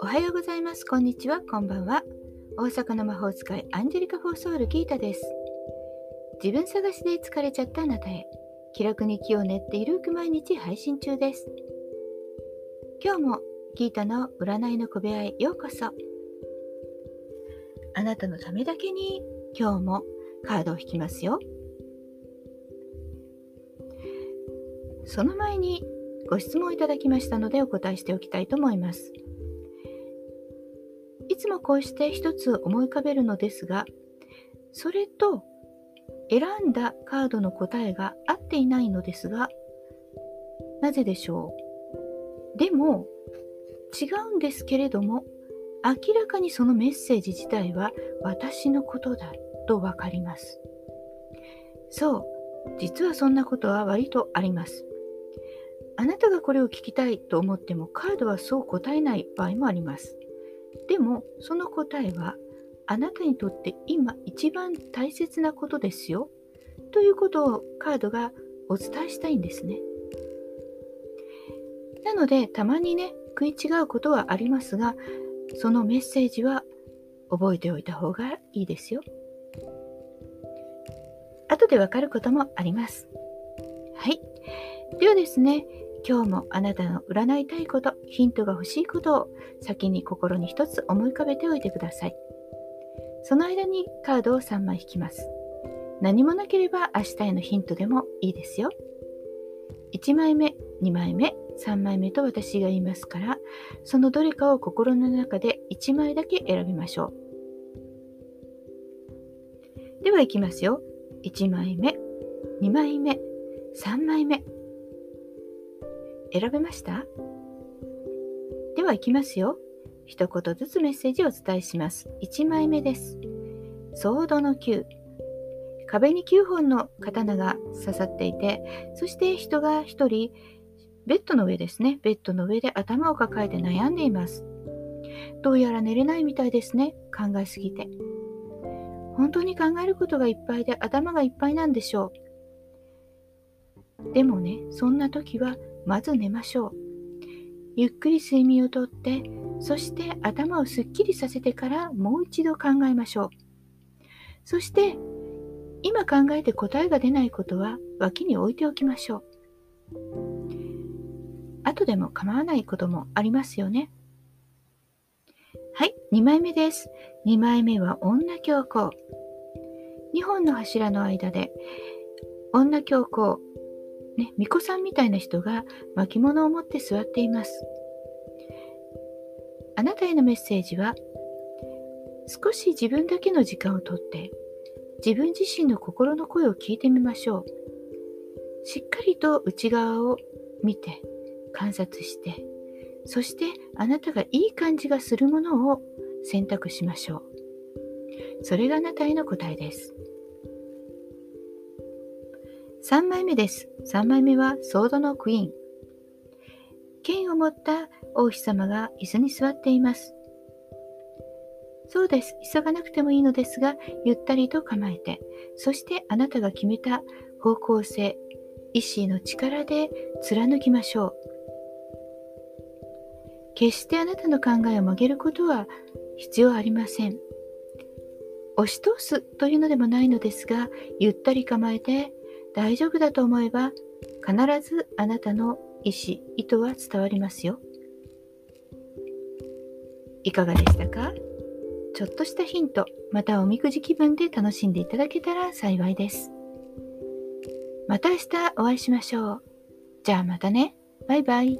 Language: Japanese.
おはようございます。こんにちは。こんばんは。大阪の魔法使いアンジェリカ・フォーソウル・ギータです。自分探しで疲れちゃったあなたへ。気楽に気を練っているく毎日配信中です。今日もギータの占いの小部屋へようこそ。あなたのためだけに今日もカードを引きますよ。その前にご質問いただきましたのでお答えしておきたいと思います。いつもこうして一つ思い浮かべるのですが、それと選んだカードの答えが合っていないのですが、なぜでしょう？でも、違うんですけれども、明らかにそのメッセージ自体は私のことだとわかります。そう、実はそんなことは割とあります。あなたがこれを聞きたいと思ってもカードはそう答えない場合もあります。でもその答えはあなたにとって今一番大切なことですよということをカードがお伝えしたいんですね。なのでたまにね食い違うことはありますがそのメッセージは覚えておいた方がいいですよ。後でわかることもあります。はい。ではですね、今日もあなたの占いたいこと、ヒントが欲しいことを先に心に一つ思い浮かべておいてください。その間にカードを3枚引きます。何もなければ明日へのヒントでもいいですよ。1枚目、2枚目、3枚目と私が言いますから、そのどれかを心の中で1枚だけ選びましょう。では行きますよ。1枚目、2枚目、3枚目。選べました？では行きますよ。一言ずつメッセージをお伝えします。1枚目です。ソードの9。壁に9本の刀が刺さっていて、そして人が1人ベッドの上ですね。ベッドの上で頭を抱えて悩んでいます。どうやら寝れないみたいですね。考えすぎて。本当に考えることがいっぱいで頭がいっぱいなんでしょう。でもね、そんな時はまず寝ましょう。ゆっくり睡眠をとって、そして頭をすっきりさせてからもう一度考えましょう。そして、今考えて答えが出ないことは脇に置いておきましょう。後でも構わないこともありますよね。はい、2枚目です。2枚目は女教皇。2本の柱の間で、女教皇、ね、巫女さんみたいな人が巻物を持って座っています。あなたへのメッセージは、少し自分だけの時間をとって、自分自身の心の声を聞いてみましょう。しっかりと内側を見て、観察してそしてあなたがいい感じがするものを選択しましょうそれがあなたへの答えです3枚目です3枚目はソードのクイーン剣を持った王妃様が椅子に座っていますそうです。急がなくてもいいのですが、ゆったりと構えて、そしてあなたが決めた方向性、意志の力で貫きましょう。決してあなたの考えを曲げることは必要ありません。押し通すというのでもないのですが、ゆったり構えて大丈夫だと思えば、必ずあなたの意思、意図は伝わりますよ。いかがでしたか？ちょっとしたヒント、またおみくじ気分で楽しんでいただけたら幸いです。また明日お会いしましょう。じゃあまたね。バイバイ。